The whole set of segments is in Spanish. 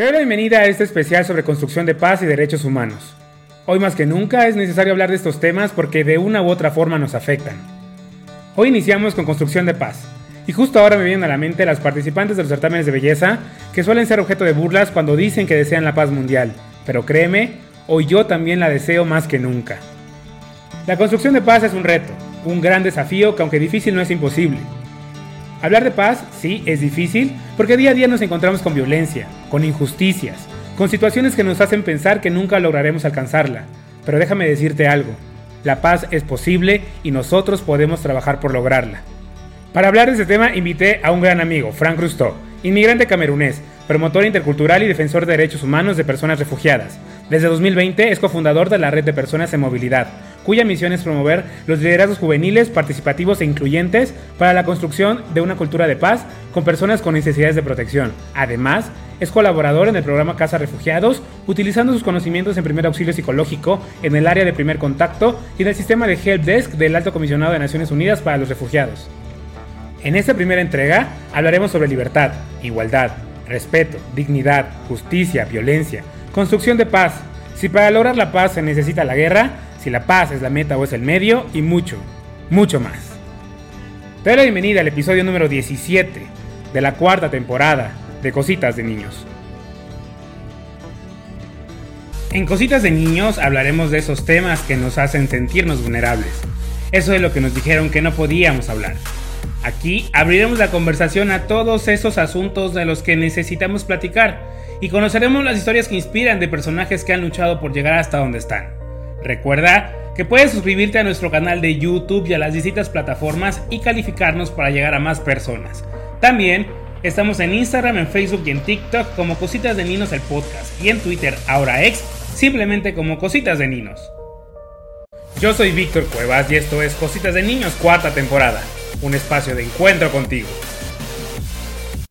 Te doy la bienvenida a este especial sobre construcción de paz y derechos humanos. Hoy más que nunca es necesario hablar de estos temas porque de una u otra forma nos afectan. Hoy iniciamos con construcción de paz. Y justo ahora me vienen a la mente las participantes de los certámenes de belleza que suelen ser objeto de burlas cuando dicen que desean la paz mundial. Pero créeme, hoy yo también la deseo más que nunca. La construcción de paz es un reto, un gran desafío que aunque difícil no es imposible. Hablar de paz, sí, es difícil, porque día a día nos encontramos con violencia, con injusticias, con situaciones que nos hacen pensar que nunca lograremos alcanzarla. Pero déjame decirte algo, la paz es posible y nosotros podemos trabajar por lograrla. Para hablar de este tema invité a un gran amigo, Frank Rusto, inmigrante camerunés, promotor intercultural y defensor de derechos humanos de personas refugiadas. Desde 2020 es cofundador de la Red de Personas en Movilidad, cuya misión es promover los liderazgos juveniles, participativos e incluyentes para la construcción de una cultura de paz con personas con necesidades de protección. Además, es colaborador en el programa Casa Refugiados, utilizando sus conocimientos en primer auxilio psicológico en el área de primer contacto y en el sistema de Help Desk del Alto Comisionado de Naciones Unidas para los Refugiados. En esta primera entrega hablaremos sobre libertad, igualdad, respeto, dignidad, justicia, violencia, construcción de paz. Si para lograr la paz se necesita la guerra, si la paz es la meta o es el medio y mucho, mucho más. Te doy la bienvenida al episodio número 17 de la cuarta temporada de Cositas de Niños. En Cositas de Niños hablaremos de esos temas que nos hacen sentirnos vulnerables. Eso es lo que nos dijeron que no podíamos hablar. Aquí abriremos la conversación a todos esos asuntos de los que necesitamos platicar y conoceremos las historias que inspiran de personajes que han luchado por llegar hasta donde están. Recuerda que puedes suscribirte a nuestro canal de YouTube y a las distintas plataformas y calificarnos para llegar a más personas. También estamos en Instagram, en Facebook y en TikTok como Cositas de Ninos el podcast y en Twitter, ahora ex, simplemente como Cositas de Ninos. Yo soy Víctor Cuevas y esto es Cositas de Niños cuarta temporada, un espacio de encuentro contigo.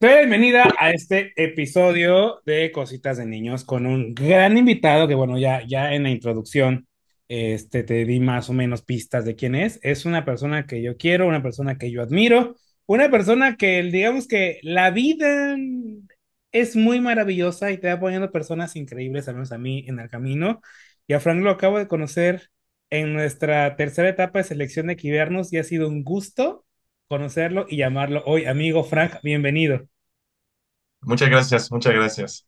Bienvenida a este episodio de Cositas de Niños con un gran invitado que bueno, ya, ya en la introducción este, te di más o menos pistas de quién es. Es una persona que yo quiero, una persona que yo admiro, una persona que, digamos que la vida es muy maravillosa y te va poniendo personas increíbles, al menos a mí, en el camino. Y a Frank lo acabo de conocer en nuestra tercera etapa de selección de Quivernos y ha sido un gusto conocerlo y llamarlo hoy. Amigo Frank, bienvenido. Muchas gracias, muchas gracias,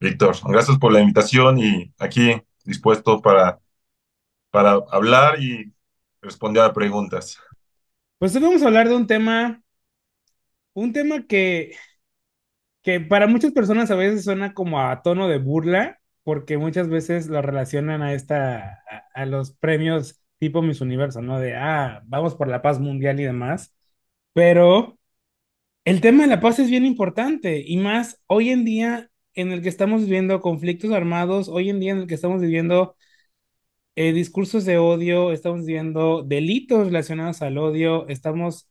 Víctor. Gracias por la invitación y aquí dispuesto para para hablar y responder a preguntas. Pues hoy vamos a hablar de un tema, un tema que, que para muchas personas a veces suena como a tono de burla, porque muchas veces lo relacionan a esta, a, los premios tipo Miss Universo, ¿no? De, ah, vamos por la paz mundial y demás. Pero el tema de la paz es bien importante y más hoy en día en el que estamos viviendo conflictos armados, hoy en día en el que estamos viviendo eh, discursos de odio, estamos viendo delitos relacionados al odio, estamos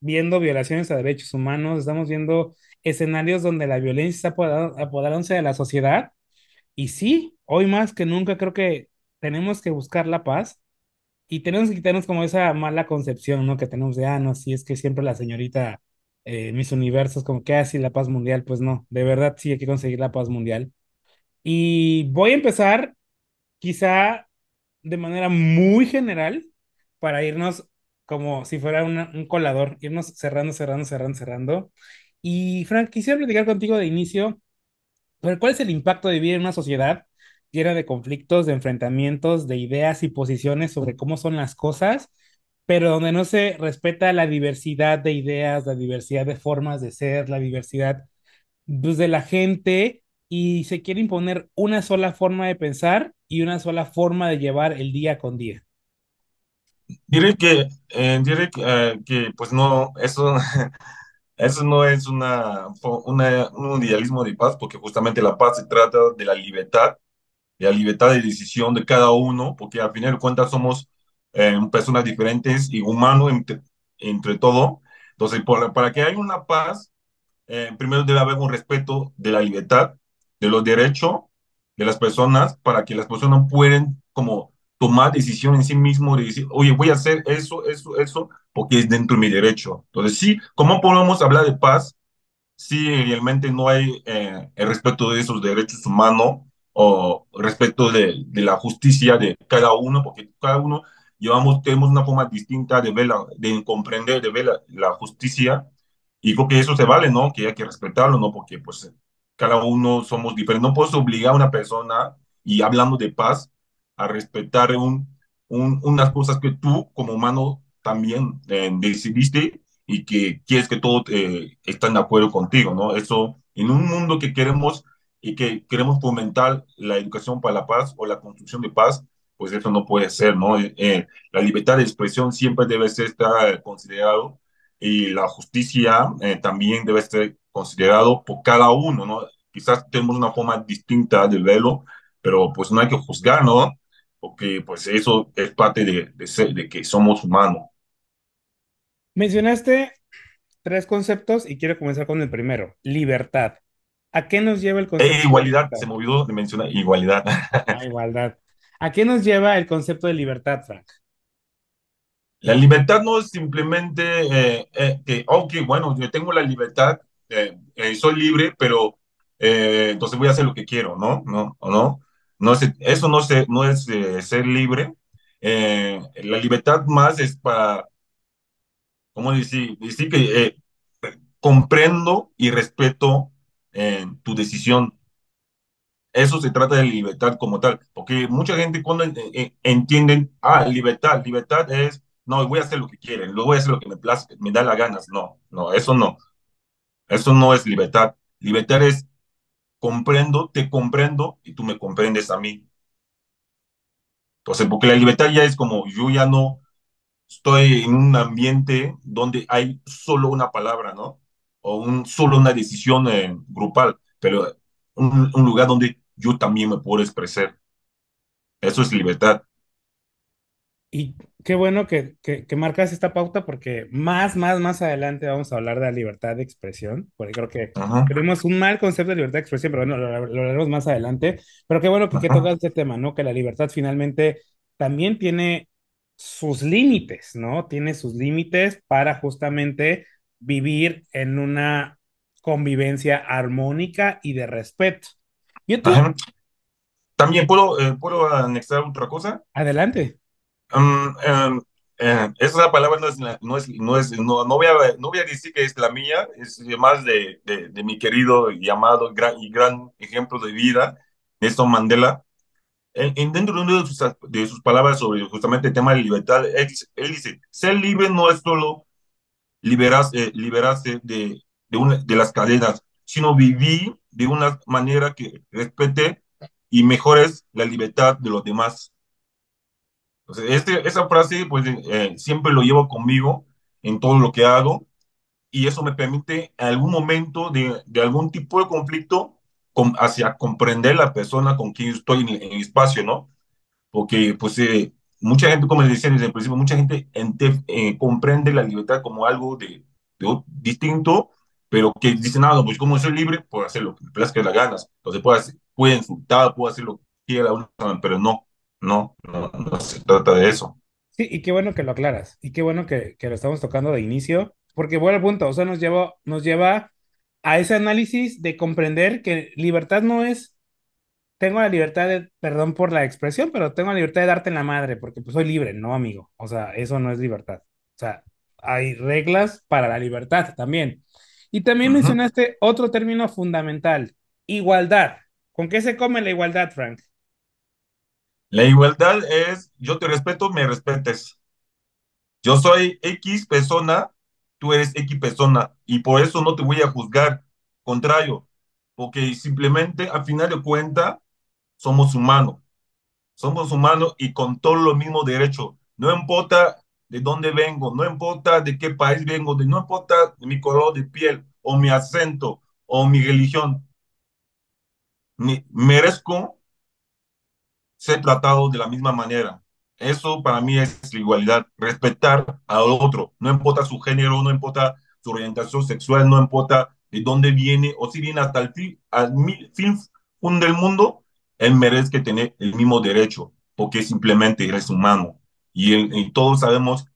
viendo violaciones a derechos humanos, estamos viendo escenarios donde la violencia está apoderándose de la sociedad. Y sí, hoy más que nunca creo que tenemos que buscar la paz y tenemos que quitarnos como esa mala concepción, ¿no? Que tenemos de, ah, no, sí, es que siempre la señorita eh, Mis Universos, como que así ah, la paz mundial, pues no, de verdad sí hay que conseguir la paz mundial. Y voy a empezar quizá de manera muy general para irnos como si fuera un colador, irnos cerrando, cerrando, cerrando, cerrando. Y Frank, quisiera platicar contigo de inicio pero cuál es el impacto de vivir en una sociedad llena de conflictos, de enfrentamientos, de ideas y posiciones sobre cómo son las cosas, pero donde no se respeta la diversidad de ideas, la diversidad de formas de ser, la diversidad pues, de la gente y se quiere imponer una sola forma de pensar y una sola forma de llevar el día con día. Diré que, eh, diré que, eh, que, pues no, eso, eso no es una, una, un idealismo de paz, porque justamente la paz se trata de la libertad, de la libertad de decisión de cada uno, porque al final de cuentas somos eh, personas diferentes y humanos entre, entre todo. Entonces, para que haya una paz, primero debe haber un respeto de la libertad, de los derechos de las personas para que las personas puedan como tomar decisión en sí mismo de decir, oye, voy a hacer eso, eso, eso, porque es dentro de mi derecho. Entonces, sí, ¿cómo podemos hablar de paz si realmente no hay eh, el respeto de esos derechos humanos o respeto de, la justicia de cada uno, porque cada uno llevamos, tenemos una forma distinta de ver, de comprender, de ver la, la, justicia, y creo que eso se vale, ¿no? Que hay que respetarlo, ¿no? Porque pues cada uno somos diferentes. No puedes obligar a una persona, y hablando de paz, a respetar un, un, unas cosas que tú como humano también eh, decidiste y que quieres que todos eh, estén de acuerdo contigo, ¿no? Eso, en un mundo que queremos y que queremos fomentar la educación para la paz o la construcción de paz, pues eso no puede ser, ¿no? Eh, la libertad de expresión siempre debe ser estar considerado y la justicia eh, también debe ser considerado por cada uno, ¿no? Quizás tenemos una forma distinta de verlo, pero pues no hay que juzgar, ¿no? Porque pues eso es parte de, de, ser, de que somos humanos. Mencionaste tres conceptos y quiero comenzar con el primero, libertad. ¿A qué nos lleva el concepto? E igualdad, de se me olvidó de mencionar igualdad. Ah, igualdad. ¿A qué nos lleva el concepto de libertad, Frank? La libertad no es simplemente eh, eh, que, ok, bueno, yo tengo la libertad, eh, eh soy libre, pero eh, entonces voy a hacer lo que quiero, ¿no? ¿No? ¿O no? no es, eso no, se, no es ser libre. la libertad más es para, ¿cómo decir? Decir que comprendo y respeto tu decisión eso se trata de libertad como tal, porque mucha gente cuando entienden, ah, libertad, libertad es, no, voy a hacer lo que quieren, luego voy a hacer lo que me, place, me da la ganas. No, no, eso no. Eso no es libertad. Libertad es comprendo, te comprendo y tú me comprendes a mí. Entonces, porque la libertad ya es como yo ya no estoy en un ambiente donde hay solo una palabra, ¿no? O un, solo una decisión eh, grupal, pero un, un lugar donde yo también me puedo expresar. Eso es libertad. Y qué bueno que, que, que, marcas esta pauta porque más, más, más adelante vamos a hablar de la libertad de expresión, porque creo que Ajá, tenemos un mal concepto de libertad de expresión, pero bueno, lo, lo hablaremos más adelante. Pero qué bueno que, que tocas este tema, ¿no? Que la libertad finalmente también tiene sus límites, ¿no? Tiene sus límites para justamente vivir en una convivencia armónica y de respeto. Yo te... También puedo, eh, puedo anexar otra cosa. Adelante. Um, um, eh, esa palabra no es, no es, no es, no, no voy a, no voy a decir que es la mía, es más de, de, de mi querido y amado gran, y gran ejemplo de vida, Nelson Mandela. En, en dentro de sus, de sus palabras sobre justamente el tema de libertad, él él dice, ser libre no es solo liberarse, liberarse de, de, una, de las cadenas, sino vivir de una manera que respete y mejores la libertad de los demás. Este, esa frase, pues, eh, siempre lo llevo conmigo en todo lo que hago y eso me permite en algún momento de, de algún tipo de conflicto con, hacia comprender la persona con quien estoy en, en el espacio, ¿no? porque pues eh, mucha gente, como les decía desde el principio, mucha gente ente- eh, comprende la libertad como algo de, de distinto, pero que dicen, nada, no, pues como soy libre, puedo hacer lo que me plazca las ganas, entonces puedo, hacer- puedo insultar, puedo hacer lo que quiera, pero no, no, no, no se trata de eso. Sí, y qué bueno que lo aclaras, y qué bueno que, que lo estamos tocando de inicio, porque bueno, al punto, o sea, nos lleva, nos lleva a ese análisis de comprender que libertad no es, tengo la libertad de, perdón por la expresión, pero tengo la libertad de darte en la madre, porque pues soy libre, no, amigo, o sea, eso no es libertad, o sea, hay reglas para la libertad también. Y también mencionaste otro término fundamental, igualdad. ¿Con qué se come la igualdad, Frank? La igualdad es, yo te respeto, me respetes. Yo soy X persona, tú eres X persona, y por eso no te voy a juzgar. Contrario, porque simplemente, al final de cuentas, somos humanos. Somos humanos y con todos los mismos derechos. No importa de dónde vengo, no importa de qué país vengo, no importa mi color de piel o mi acento o mi religión. Me- merezco ser tratado de la misma manera. Eso para mí es la igualdad, respetar al otro, no importa su género, no importa su orientación sexual, no importa de dónde viene o si viene hasta el fin, al fin del mundo, él merece tener el mismo derecho, porque simplemente eres humano. Y, el- y todos sabemos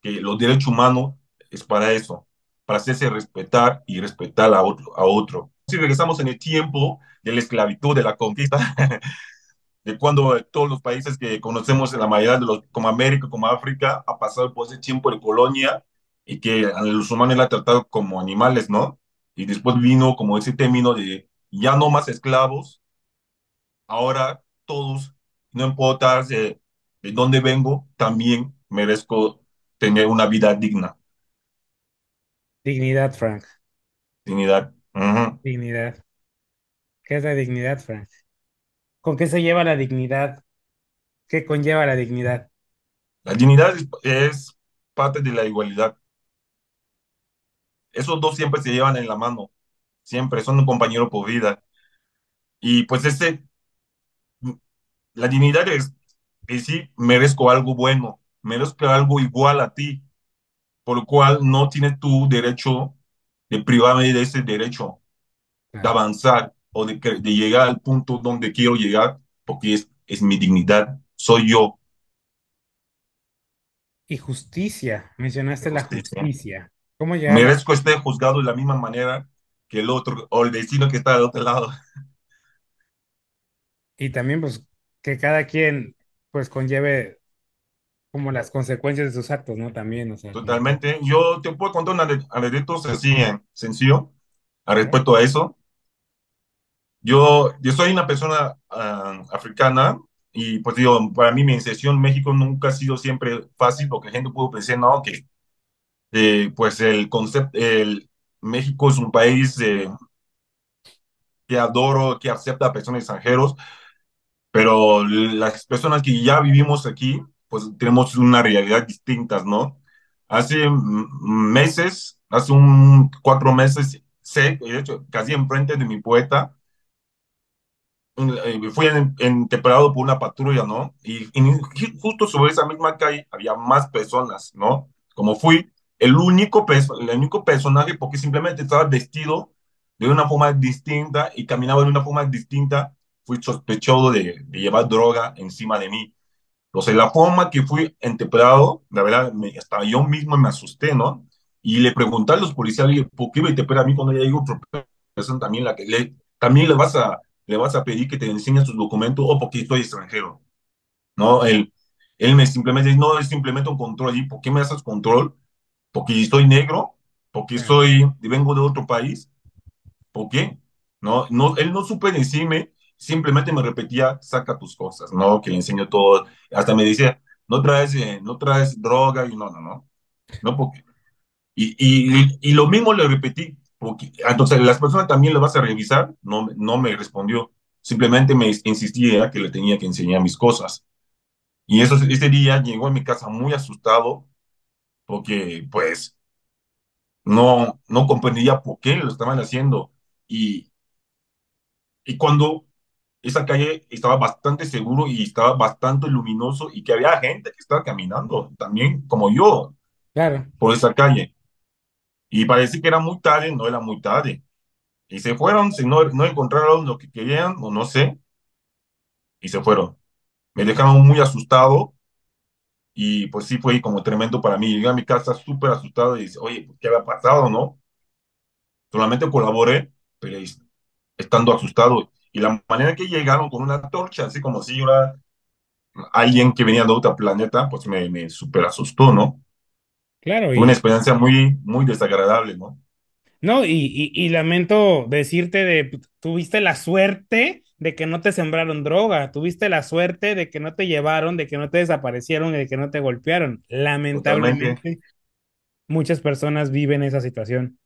que los derechos humanos es para eso. para hacerse respetar y respetar a otro. A otro. Si regresamos en el tiempo de la esclavitud, de la conquista, de cuando todos los países que conocemos, en la mayoría de los, como América, como África, ha pasado por ese tiempo de colonia y que a los humanos la han tratado como animales, ¿no? Y después vino como ese término de ya no más esclavos, ahora todos, no importa de, de dónde vengo, también merezco tener una vida digna. Dignidad, Frank. Dignidad. Ujú. Dignidad. ¿Qué es la dignidad, Frank? ¿Con qué se lleva la dignidad? ¿Qué conlleva la dignidad? La dignidad es, es parte de la igualdad. Esos dos siempre se llevan en la mano, siempre son un compañero por vida. Y pues ese, la dignidad es decir, merezco algo bueno, merezco algo igual a ti, por lo cual no tienes tu derecho de privarme de ese derecho de avanzar o de, de llegar al punto donde quiero llegar, porque es, es mi dignidad, soy yo, Y justicia. Mencionaste la justicia. justicia. ¿Cómo llegar. Merezco estar juzgado de la misma manera que el otro o el vecino que está del otro lado. Y también, pues, que cada quien, pues, conlleve como las consecuencias de sus actos, ¿no? También, o sea. Totalmente. Yo te puedo contar un anécdota así, eh, sencillo, al respecto a eso. Yo, yo soy una persona ah, africana y pues digo, para mí mi inserción en México nunca ha sido siempre fácil porque la gente puede pensar, no, que eh, pues el concepto, el México es un país eh, que adoro, que acepta a personas extranjeros, pero las personas que ya vivimos aquí, pues tenemos una realidad distinta, ¿no? Hace meses, hace un cuatro meses, sé, de hecho, casi enfrente de mi poeta, fui en, en- temperado por una patrulla, ¿no? Y, y justo sobre esa misma calle había más personas, ¿no? Como fui el único, el único personaje porque simplemente estaba vestido de una forma distinta y caminaba de una forma distinta, fui sospechado de, de llevar droga encima de mí. Entonces, la forma que fui entemperado, la verdad, me, hasta yo mismo me asusté, ¿no? Y le pregunté a los policías, ¿por qué me a mí cuando ya hay otra persona también, la que le, también le vas a, le vas a pedir que te enseñe sus documentos o porque estoy extranjero, ¿no? Él, él me simplemente dice, no, es simplemente un control. ¿Y por qué me haces control? Porque soy negro, porque soy, vengo de otro país, ¿por qué? No, no, él no supe decirme, simplemente me repetía, saca tus cosas, ¿no? Que le enseño todo. Hasta me decía, no traes, eh, no traes droga, y no, no, no, no, porque, y, y, y lo mismo le repetí, entonces las personas también le vas a revisar, no, no me respondió, simplemente me insistía que le tenía que enseñar mis cosas. Y eso, ese día llegó a mi casa muy asustado, porque pues no, no comprendía por qué lo estaban haciendo. Y, y cuando esa calle estaba bastante seguro y estaba bastante luminoso y que había gente que estaba caminando también como yo claro, por esa calle. Y parecía que era muy tarde, no era muy tarde. Y se fueron, si no, no encontraron lo que querían o no sé, y se fueron. Me dejaron muy asustado y pues sí fue como tremendo para mí. Llegué a mi casa súper asustado y dice, oye, ¿qué había pasado, no? Solamente colaboré, pero es- estando asustado. Y la manera que llegaron con una torcha, así como si yo era alguien que venía de otro planeta, pues me, me súper asustó, ¿no? Claro, Fue una experiencia muy, muy desagradable, ¿no? No, y, y, y lamento decirte de, tuviste la suerte de que no te sembraron droga, tuviste la suerte de que no te llevaron, de que no te desaparecieron y de que no te golpearon. Totalmente. Lamentablemente, muchas personas viven esa situación.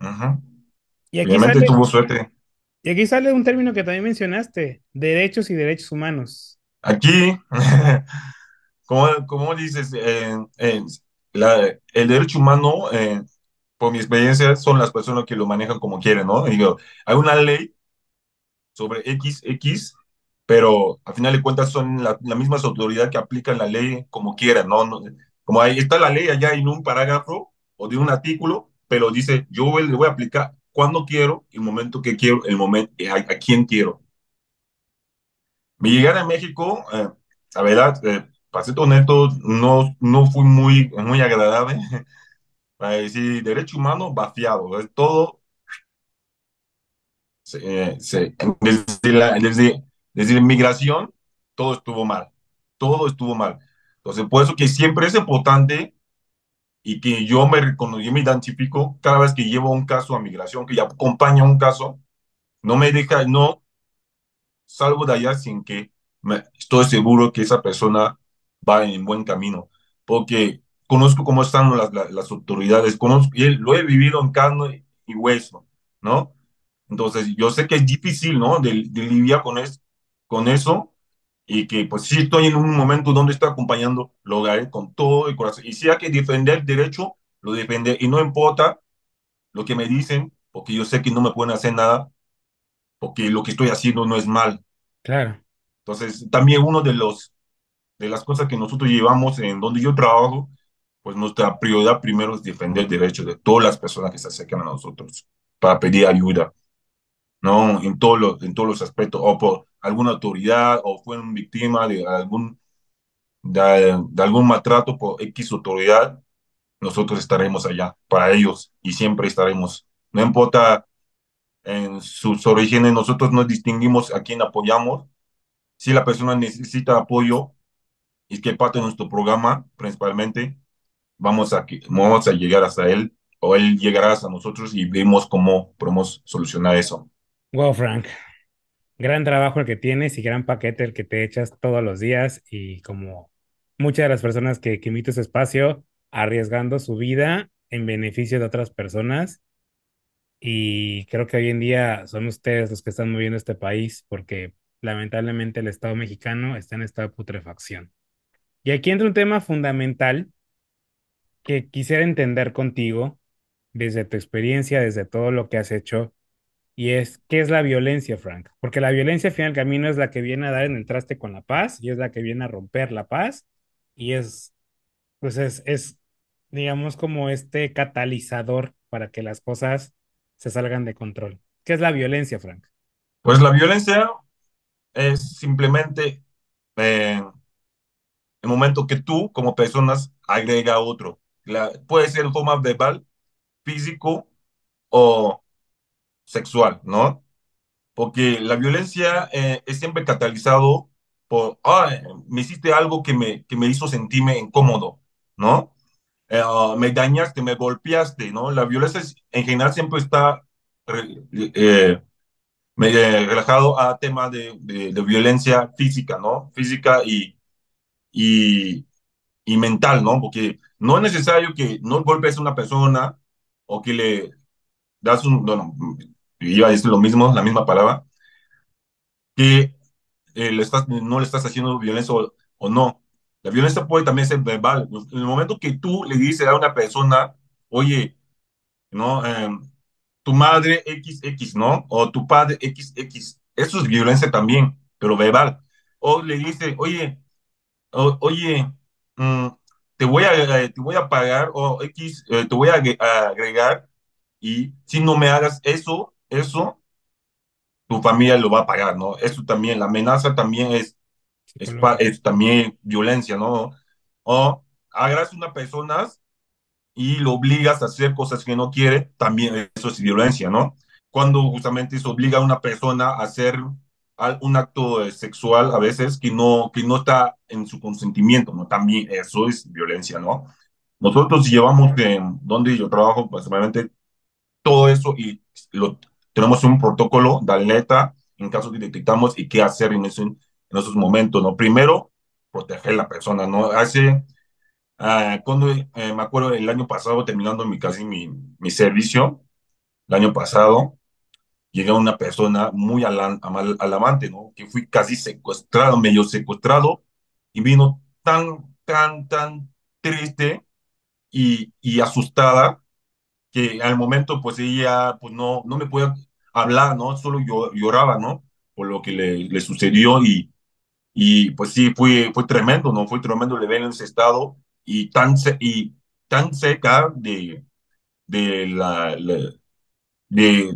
Ujú. Y aquí Obviamente sale, tuvo suerte. y aquí sale un término que también mencionaste, derechos y derechos humanos. Aquí, como, como dices, eh, eh, la- el derecho humano, eh, por mi experiencia, son las personas que lo manejan como quieren, ¿no? Digo, hay una ley sobre X, X, pero al final de cuentas son la, la misma autoridad que aplican la ley como quieran, ¿no? No- como ahí está la ley allá en un parágrafo o de un artículo, pero dice, yo le voy a aplicar cuando quiero, el momento que quiero, el momento, a, a quién quiero. Mi llegada a México, eh, la verdad, eh, para ser honesto, no, no fui muy, muy agradable. para decir derecho humano vaciado, es todo, se- se- desde la, desde, desde la inmigración, todo estuvo mal, todo estuvo mal. Entonces, por eso que siempre es importante y que yo me reconozco, me identifico cada vez que llevo un caso a migración, que ya acompaña un caso, no me deja, no salgo de allá sin que me, estoy seguro que esa persona va en buen camino, porque conozco cómo están las, las, las autoridades, conozco, y lo he vivido en carne y hueso, ¿no? Entonces, yo sé que es difícil, ¿no? De, de lidiar con, es, con eso y que pues sí estoy en un momento donde estoy acompañando, lo haré con todo el corazón. Y si hay que defender el derecho, lo defenderé. Y no importa lo que me dicen, porque yo sé que no me pueden hacer nada, porque lo que estoy haciendo no es mal. Claro. Entonces, también uno de los de las cosas que nosotros llevamos en donde yo trabajo, pues nuestra prioridad primero es defender el derecho de todas las personas que se acercan a nosotros para pedir ayuda, ¿no? En todos los, en todos los aspectos, o por alguna autoridad, o fueron víctimas de algún, de, de algún maltrato por X autoridad, nosotros estaremos allá para ellos y siempre estaremos. No importa en sus orígenes, nosotros nos distinguimos a quién apoyamos. Si la persona necesita apoyo, y que parte de nuestro programa, principalmente, vamos a, vamos a llegar hasta él o él llegará hasta nosotros y vemos cómo podemos solucionar eso. Wow, Frank. Gran trabajo el que tienes y gran paquete el que te echas todos los días y como muchas de las personas que, que invito a ese espacio, arriesgando su vida en beneficio de otras personas. Y creo que hoy en día son ustedes los que están moviendo este país porque lamentablemente el Estado mexicano está en estado de putrefacción. Y aquí entra un tema fundamental que quisiera entender contigo desde tu experiencia, desde todo lo que has hecho, y es, ¿qué es la violencia, Frank? Porque la violencia al final camino es la que viene a dar en el traste con la paz y es la que viene a romper la paz y es, pues es, es, digamos, como este catalizador para que las cosas se salgan de control. ¿Qué es la violencia, Frank? Pues la violencia es simplemente eh, el momento que tú, como personas, agrega otro. La, puede ser en forma verbal, físico o sexual, ¿no? Porque la violencia eh, es siempre catalizado por, ah, me hiciste algo que me, que me hizo sentirme incómodo, ¿no? eh, ah, me dañaste, me golpeaste, ¿no? La violencia es- en general siempre está eh, eh, relajado a temas de, de- de violencia física, ¿no? Física y, y, y mental, ¿no? Porque no es necesario que no golpes a una persona o que le das un, bueno, iba a decir lo mismo, la misma palabra, que eh, le estás, no le estás haciendo violencia o, o no. La violencia puede también ser verbal. En el momento que tú le dices a una persona, oye, ¿no? Em, tu madre XX, ¿no? O tu padre XX. Eso es violencia también, pero verbal. O le dice, oye, o- oye, mm, te voy a, eh, te voy a pagar, o X, eh, te voy a agre- a agregar, y si no me hagas eso, eso, tu familia lo va a pagar, ¿no? Eso también, la amenaza también es, es, es también violencia, ¿no? O agarras a una persona y lo obligas a hacer cosas que no quiere, también eso es violencia, ¿no? Cuando justamente se obliga a una persona a hacer un acto eh, sexual a veces que no, que no está en su consentimiento, ¿no? También eso es violencia, ¿no? Nosotros llevamos, eh, donde yo trabajo, básicamente todo eso y lo, tenemos un protocolo de alerta en caso que detectamos y qué hacer en, ese, en esos momentos, ¿no? Primero, proteger a la persona, ¿no? Hace Ah, cuando eh, me acuerdo el año pasado, terminando mi, casi mi, mi servicio, el año pasado, llegó una persona muy alan- amal- alarmante, ¿no? Que fui casi secuestrado, medio secuestrado, y vino tan, tan, tan triste y, y asustada que al momento, pues ella, pues no, no me podía hablar, ¿no? Solo yo, lloraba, ¿no? Por lo que le, le sucedió y y pues sí, fue, fue tremendo, ¿no? Fue tremendo el ver en ese estado y tan, y tan cerca de, de la, la- de,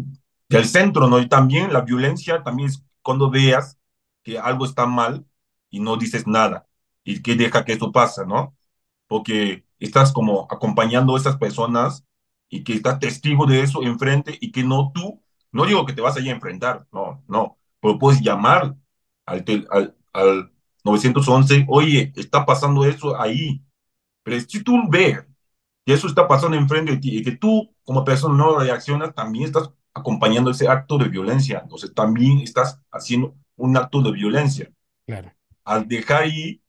del centro, ¿no? Y también la violencia, también es cuando veas que algo está mal y no dices nada y que deja que eso pasa, ¿no? Porque estás como acompañando a esas personas y que estás testigo de eso enfrente y que no tú, no digo que te vas a ir a enfrentar, no, no, pero puedes llamar al, al, al 911, oye, está pasando eso ahí, pero si tú ves que eso está pasando enfrente de ti y que tú como persona no reaccionas, también estás acompañando ese acto de violencia, entonces también estás haciendo un acto de violencia. Claro, al dejar ahí,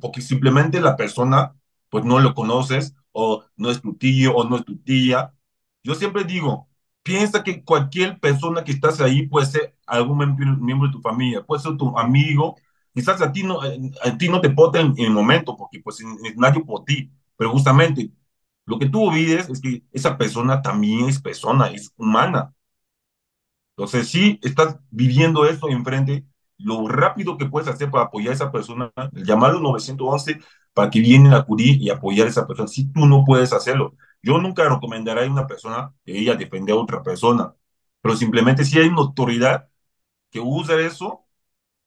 porque simplemente la persona, pues no lo conoces, o no es tu tío, o no es tu tía. Yo siempre digo, piensa que cualquier persona que estás ahí puede ser algún miembro, de tu familia, puede ser tu amigo, quizás a ti no, a ti no te importa en, el momento, porque pues es nadie por ti, pero justamente lo que tú olvides es que esa persona también es persona, es humana. Entonces, si estás viviendo eso enfrente, lo rápido que puedes hacer para apoyar a esa persona, llamar al 911 para que vienen a acudir y apoyar a esa persona. Si tú no puedes hacerlo, yo nunca recomendaré a una persona que ella defender a otra persona, pero simplemente si hay una autoridad que usa eso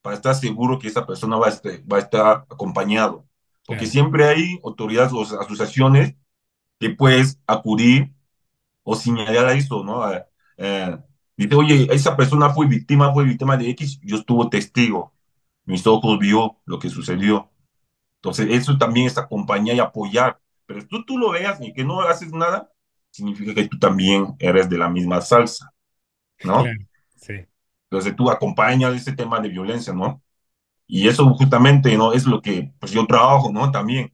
para estar seguro que esa persona va a estar, va a estar acompañado. Porque siempre hay autoridades o asociaciones que puedes acudir o señalar a eso, ¿no? Eh, dice, oye, esa persona fue víctima, fue víctima de X, yo estuve testigo, mis ojos vio lo que sucedió. Entonces, eso también es acompañar y apoyar. Pero tú, tú lo veas y que no haces nada, significa que tú también eres de la misma salsa, ¿no? claro, sí, Entonces, tú acompañas ese tema de violencia, ¿no? Y eso justamente, ¿no? Es lo que, pues yo trabajo, ¿no? También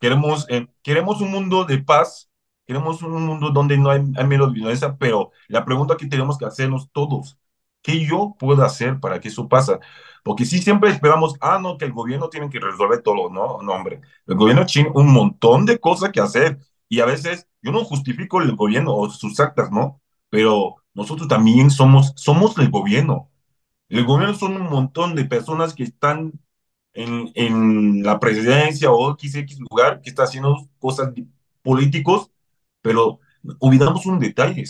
Queremos, eh, queremos un mundo de paz, queremos un mundo donde no hay, menos violencia, pero la pregunta que tenemos que hacernos todos, ¿qué yo puedo hacer para que eso pase? Porque si siempre esperamos, ah, no, que el gobierno tiene que resolver todo, no, no, hombre, el gobierno tiene un montón de cosas que hacer y a veces yo no justifico el gobierno o sus actas, ¿no? Pero nosotros también somos, somos el gobierno. El gobierno son un montón de personas que están en, en la presidencia o XX lugar que está haciendo cosas políticos, pero olvidamos un detalle.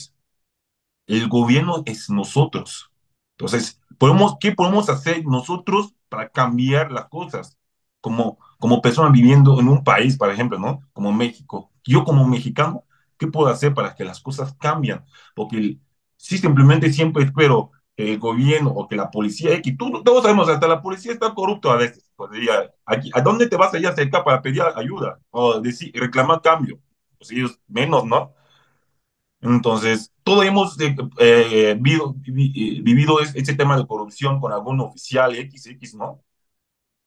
El gobierno es nosotros. Entonces, podemos, ¿qué podemos hacer nosotros para cambiar las cosas? Como, como persona viviendo en un país, por ejemplo, ¿no? Como México. Yo como mexicano, ¿qué puedo hacer para que las cosas cambien? Porque si simplemente siempre espero que el gobierno o que la policía X, tú, todos sabemos, hasta la policía está corrupta a veces. Pues, aquí, ¿a dónde te vas a ir a acercar para pedir ayuda o decir, reclamar cambio? Pues ellos menos, ¿no? Entonces, todos hemos eh, eh, vivido, vi- eh, vivido es- ese tema de corrupción con algún oficial X, X, ¿no?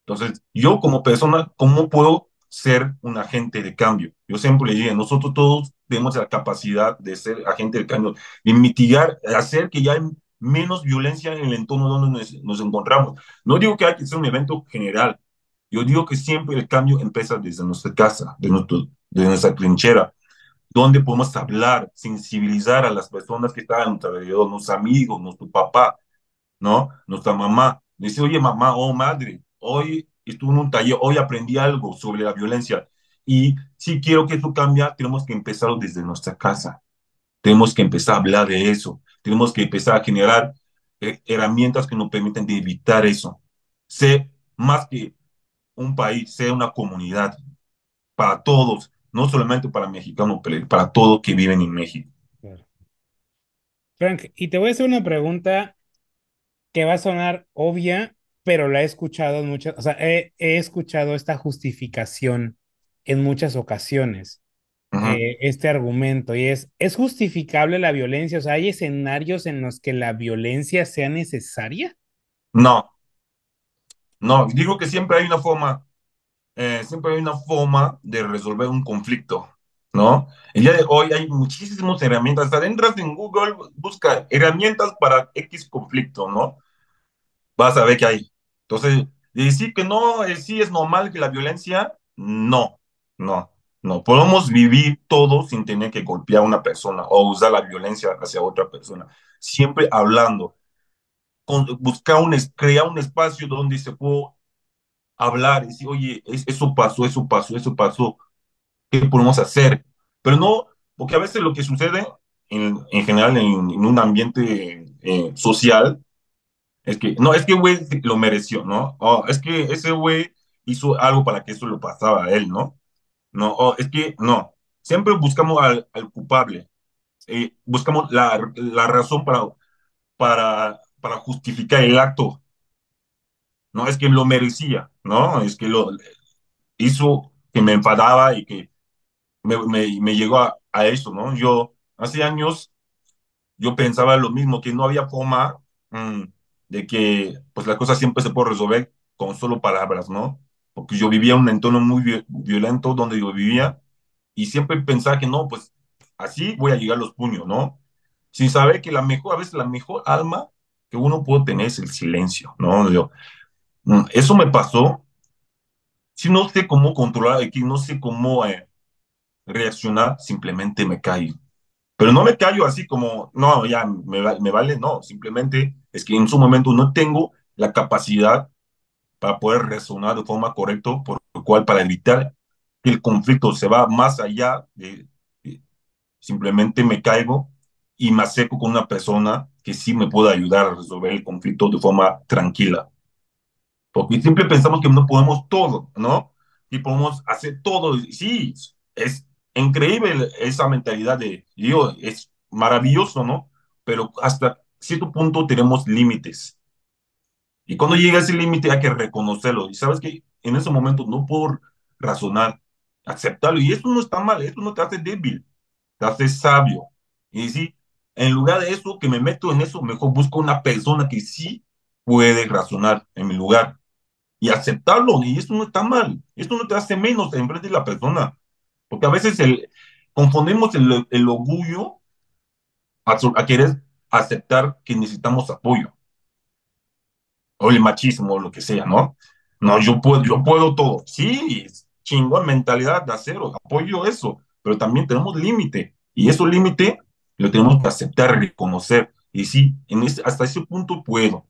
Entonces, yo como persona, ¿cómo puedo ser un agente de cambio? Yo siempre le digo, nosotros todos tenemos la capacidad de ser agente de cambio, de mitigar, hacer que ya hay menos violencia en el entorno donde nos, nos encontramos. No digo que hay que ser un evento general, yo digo que siempre el cambio empieza desde nuestra casa, de, nuestro, de nuestra trinchera donde podemos hablar, sensibilizar a las personas que están a nuestro alrededor, nuestros amigos, nuestro papá, ¿no? Nuestra mamá. Dice, oye, mamá, oh, madre, hoy estuve en un taller, hoy aprendí algo sobre la violencia. Y si quiero que eso cambie, tenemos que empezar desde nuestra casa. Tenemos que empezar a hablar de eso. Tenemos que empezar a generar eh, herramientas que nos permitan de evitar eso. Ser más que un país, ser una comunidad para todos, no solamente para mexicanos, pero para todos que viven en México. Frank, y te voy a hacer una pregunta que va a sonar obvia, pero la he escuchado en muchas, o sea, he, he escuchado esta justificación en muchas ocasiones, eh, este argumento, y es, ¿es justificable la violencia? O sea, ¿hay escenarios en los que la violencia sea necesaria? No, no, digo que siempre hay una forma, eh, siempre hay una forma de resolver un conflicto, ¿no? El día de hoy hay muchísimas herramientas, hasta entras en Google, busca herramientas para X conflicto, ¿no? Vas a ver qué hay. Entonces, decir que no, eh, sí es normal que la violencia, no, no, no. Podemos vivir todos sin tener que golpear a una persona o usar la violencia hacia otra persona, siempre hablando con, buscar un, crear un espacio donde se puede hablar y decir, oye, es- eso pasó, eso pasó, eso pasó, ¿qué podemos hacer? Pero no, porque a veces lo que sucede en, en general en, un ambiente eh, social es que, no, es que güey lo mereció, ¿no? O es que ese güey hizo algo para que eso lo pasaba a él, ¿no? No, oh, es que no. Siempre buscamos al, al culpable. Eh, buscamos la, la razón para, para, para justificar el acto. No, es que lo merecía, ¿no? Es que lo hizo que me enfadaba y que me, me, llegó a, a eso, ¿no? Yo hace años yo pensaba lo mismo, que no había forma mm, de que pues la cosa siempre se puede resolver con solo palabras, ¿no? Porque yo vivía un entorno muy vi- violento donde yo vivía y siempre pensaba que no, pues así voy a llegar a los puños, ¿no? Sin saber que la mejor, a veces la mejor alma que uno puede tener es el silencio, ¿no? Yo, eso me pasó, si no sé cómo controlar aquí, no sé cómo eh, reaccionar, simplemente me callo. Pero no me callo así como, no, ya me, va- me vale, no, simplemente es que en su momento no tengo la capacidad para poder resonar de forma correcta, por lo cual para evitar que el conflicto se va más allá de- simplemente me caigo y me acerco con una persona que sí me pueda ayudar a resolver el conflicto de forma tranquila. Porque siempre pensamos que no podemos todo, ¿no? Y podemos hacer todo. Sí, es increíble esa mentalidad de, digo, es maravilloso, ¿no? Pero hasta cierto punto tenemos límites. Y cuando llega ese límite hay que reconocerlo. Y sabes que en ese momento no puedo razonar, aceptarlo. Y eso no está mal, eso no te hace débil, te hace sabio. Y decir, en lugar de eso, que me meto en eso, mejor busco una persona que sí puede razonar en mi lugar y aceptarlo. Y eso no está mal. Esto no te hace menos en frente de la persona. Porque a veces el, confundimos el, el orgullo a, a querer aceptar que necesitamos apoyo. O el machismo, o lo que sea, ¿no? No, yo puedo, yo puedo todo. Sí, chingón, mentalidad de acero, apoyo eso. Pero también tenemos límite. Y ese límite lo tenemos que aceptar, reconocer. Y sí, en ese, hasta ese punto puedo.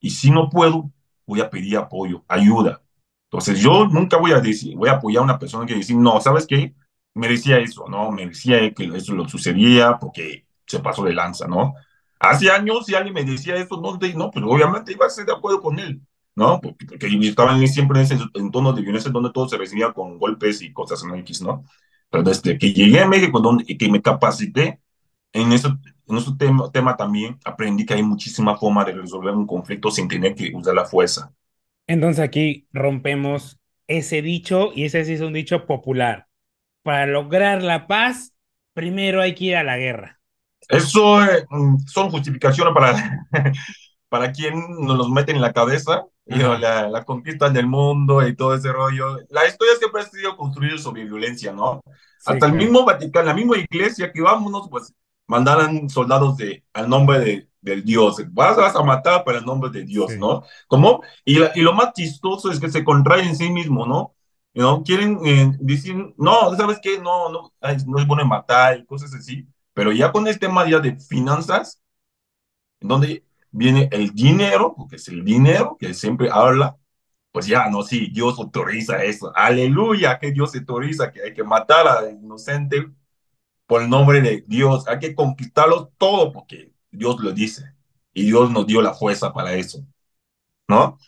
Y si no puedo, voy a pedir apoyo, ayuda. Entonces, yo nunca voy a decir, voy a apoyar a una persona que dice, no, ¿sabes qué? Merecía eso, ¿no? Merecía que eso lo sucedía porque se pasó de lanza, ¿no? Hace años, si alguien me decía eso, no, no, pues obviamente iba a ser de acuerdo con él, ¿no? Porque, porque yo estaba en- siempre en ese entorno de violencia donde todo se recibía con golpes y cosas en X, ¿no? Pero desde que llegué a México, y que me capacité, en ese, en ese tema, tema también aprendí que hay muchísimas formas de resolver un conflicto sin tener que usar la fuerza. Entonces aquí rompemos ese dicho y ese sí es un dicho popular. Para lograr la paz, primero hay que ir a la guerra. Eso eh, mm, son justificaciones para, para quien nos los mete en la cabeza, y la, la conquista del mundo y todo ese rollo. La historia siempre ha sido construida sobre violencia, ¿no? sí, Hasta el claro. mismo Vaticano, la misma iglesia que vámonos, pues mandaran soldados de, al nombre de, del Dios. Vas, vas a matar para el nombre de Dios, Sí, ¿no? ¿Cómo? Y, la- y lo más chistoso es que se contraen en sí mismo, ¿no? ¿No? Quieren eh, decir, no, ¿sabes qué? No, no, ay, no es bueno matar y cosas así. Pero ya con el tema ya de finanzas, donde viene el dinero, porque es el dinero que siempre habla, pues ya, no, sí, Dios autoriza eso. Aleluya, que Dios autoriza que hay que matar al inocente por el nombre de Dios. Hay que conquistarlos todo porque Dios lo dice. Y Dios nos dio la fuerza para eso, ¿no?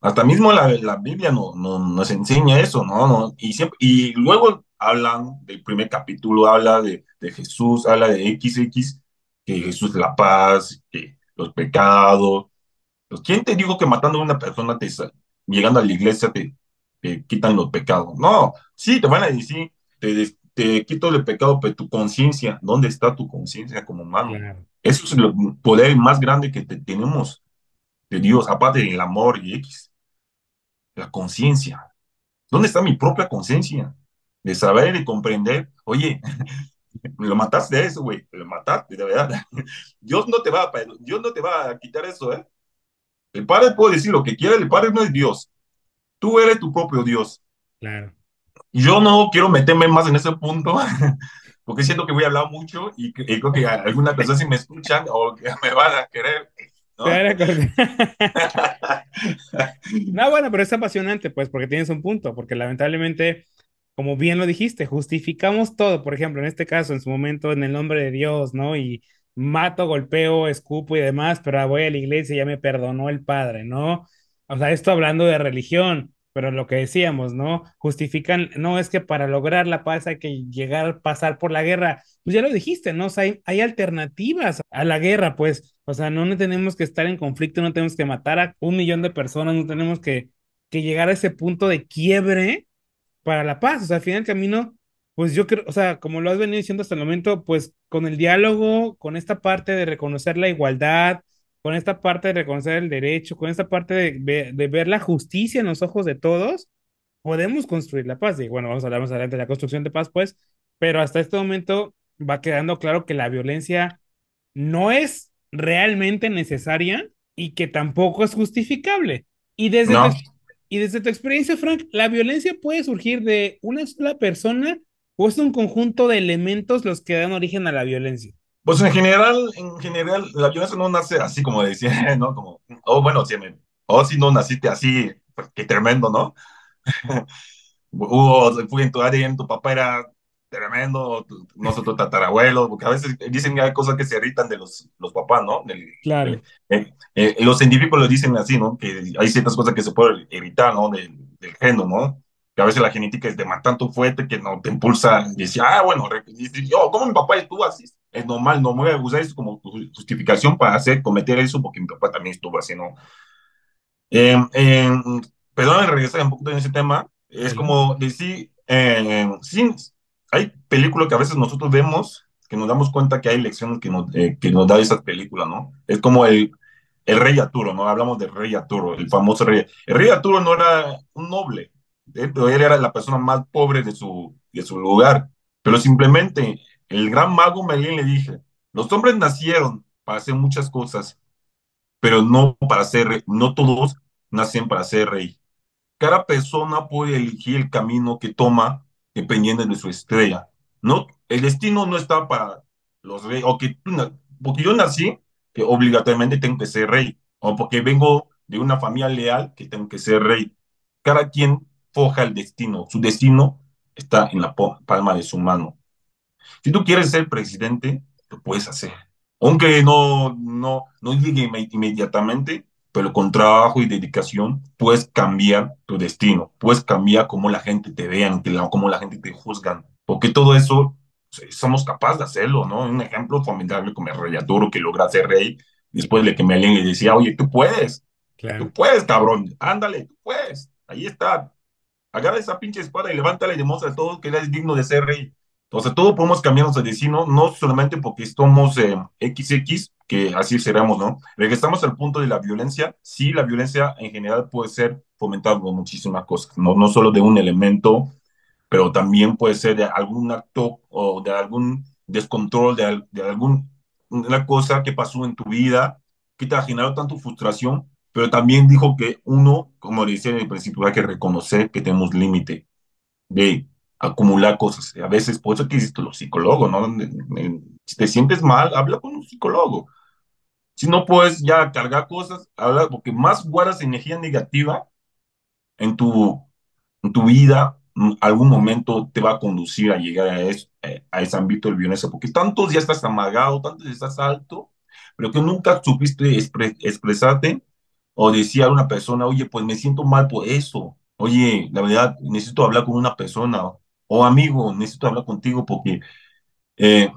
Hasta mismo la, la Biblia no, no, nos enseña eso, ¿no? ¿no? Y, siempre, y luego hablan del primer capítulo, habla de, de Jesús, habla de XX, que Jesús es la paz, que los pecados. Pues, ¿quién te dijo que matando a una persona, te, llegando a la iglesia, te, te quitan los pecados? No, sí, te van a decir, te, te quito el pecado, pero tu conciencia, ¿dónde está tu conciencia como humano? claro. Eso es el poder más grande que te- tenemos de Dios, aparte del amor y X, la conciencia. ¿Dónde está mi propia conciencia? De saber y comprender, oye, lo mataste de eso, güey, lo mataste, de verdad. Dios no te va a, Dios no te va a quitar eso, ¿eh? El Padre puede decir lo que quiera, el Padre no es Dios. Tú eres tu propio Dios. Claro. Yo no quiero meterme más en ese punto, porque siento que voy a hablar mucho y, y creo que algunas personas si me escuchan o que me van a querer. No, bueno, pero es apasionante, pues, porque tienes un punto, porque lamentablemente, como bien lo dijiste, justificamos todo, por ejemplo, en este caso, en su momento, en el nombre de Dios, ¿no? Y mato, golpeo, escupo y demás, pero voy a la iglesia y ya me perdonó el Padre, ¿no? O sea, esto hablando de religión, pero lo que decíamos, ¿no? Justifican, no es que para lograr la paz hay que llegar pasar por la guerra. Pues ya lo dijiste, ¿no? O sea, hay, hay alternativas a la guerra, pues. O sea, no tenemos que estar en conflicto, no tenemos que matar a un millón de personas, no tenemos que, que llegar a ese punto de quiebre para la paz. O sea, al final del camino, pues yo creo, o sea, como lo has venido diciendo hasta el momento, pues con el diálogo, con esta parte de reconocer la igualdad, con esta parte de reconocer el derecho, con esta parte de, de ver la justicia en los ojos de todos, podemos construir la paz. Y bueno, vamos a hablar más adelante de la construcción de paz, pues, pero hasta este momento va quedando claro que la violencia no es realmente necesaria y que tampoco es justificable. Y desde, No, tu, y desde tu experiencia, Frank, ¿la violencia puede surgir de una sola persona o es un conjunto de elementos los que dan origen a la violencia? Pues en general, en general, la violencia no nace así como decía, ¿no? Como, oh, bueno, si me, oh, si no naciste así, pues qué tremendo, ¿no? Hubo, fui en tu ADN, tu papá era tremendo, no sé, tu tatarabuelo, porque a veces dicen que hay cosas que se irritan de los, los papás, ¿no? Del, Claro, del- eh, eh, los científicos lo dicen así, ¿no? Que hay ciertas cosas que se pueden evitar, ¿no? Del, del género, ¿no? Que a veces la genética es de tanto fuerte que no te impulsa y decir, ah, bueno, y dice, yo, ¿cómo mi papá estuvo así? Es normal, no me voy a usar eso como justificación para hacer, cometer eso, porque mi papá también estuvo así, ¿no? Eh, eh, perdón, regresar un poquito en ese tema. Es sí, como decir, eh, sí, hay películas que a veces nosotros vemos que nos damos cuenta que hay lecciones que nos, eh, que nos da esas películas, ¿no? Es como el, el rey Arturo, ¿no? Hablamos del rey Arturo, el famoso rey. El rey Arturo no era un noble, eh, pero él era la persona más pobre de su, de su lugar. Pero simplemente el gran mago Merlín le dije, los hombres nacieron para hacer muchas cosas pero no para ser rey. No todos nacen para ser rey. Cada persona puede elegir el camino que toma dependiendo de su estrella. No, el destino no está para los reyes, o que porque yo nací, que obligatoriamente tengo que ser rey, o porque vengo de una familia leal, que tengo que ser rey. Cada quien forja el destino. Su destino está en la palma de su mano. Si tú quieres ser presidente, lo puedes hacer. Aunque no, no, no llegue inme- inmediatamente, pero con trabajo y dedicación puedes cambiar tu destino, puedes cambiar cómo la gente te vean, cómo la gente te juzgan, porque todo eso somos capaces de hacerlo, ¿no? Un ejemplo formidable como el rey Arturo que logra ser rey después de que Merlín le decía, oye, tú puedes, tú claro. puedes, cabrón, ándale, tú puedes, ahí está, agarra esa pinche espada y levántala y demuestra a todos que eres digno de ser rey. Entonces, todos podemos cambiar nuestro destino, no solamente porque somos eh, XX, que así seremos, ¿no? Regresamos al punto de la violencia. Sí, la violencia en general puede ser fomentada por muchísimas cosas, no, no solo de un elemento, pero también puede ser de algún acto o de algún descontrol, de, de algún, una cosa que pasó en tu vida que te ha generado tanto frustración, pero también dijo que uno, como decía en el principio, hay que reconocer que tenemos límite de acumular cosas. A veces, por eso que existen los psicólogos, ¿no? Si te sientes mal, habla con un psicólogo. Si no puedes ya cargar cosas, habla, porque más guardas energía negativa en tu, en tu vida, en algún momento te va a conducir a llegar a, eso, a ese ámbito de violencia, porque tantos ya estás amargado, tantos ya estás alto, pero que nunca supiste expre- expresarte o decir a una persona, oye, pues me siento mal por eso, oye, la verdad, necesito hablar con una persona, o amigo, necesito hablar contigo porque eh,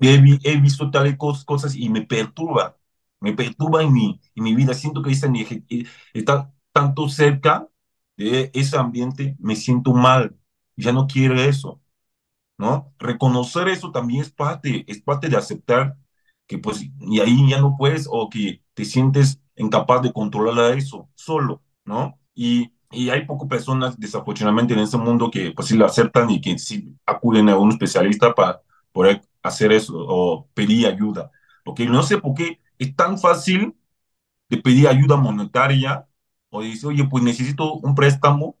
he, he visto tales cos- cosas y me perturba, me perturba en mi, en mi vida, siento que energía eh, está tanto cerca de ese ambiente, me siento mal, ya no quiero eso. ¿no? Reconocer eso también es parte, es parte de aceptar que pues, y ahí ya no puedes o que te sientes incapaz de controlar eso solo, ¿no? Y, y hay pocas personas, desafortunadamente, en este mundo que pues sí lo aceptan y que sí acuden a un especialista para poder hacer eso o pedir ayuda. Porque no sé por qué es tan fácil de pedir ayuda monetaria o de decir, oye, pues necesito un préstamo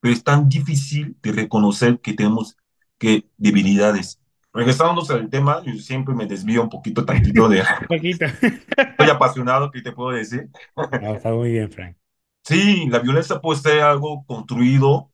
pero es tan difícil de reconocer que tenemos que debilidades. Regresándonos al tema, yo siempre me desvío un poquito tantito de, Poquito. estoy apasionado, ¿qué te puedo decir? No, está muy bien, Frank. Sí, la violencia puede ser algo construido,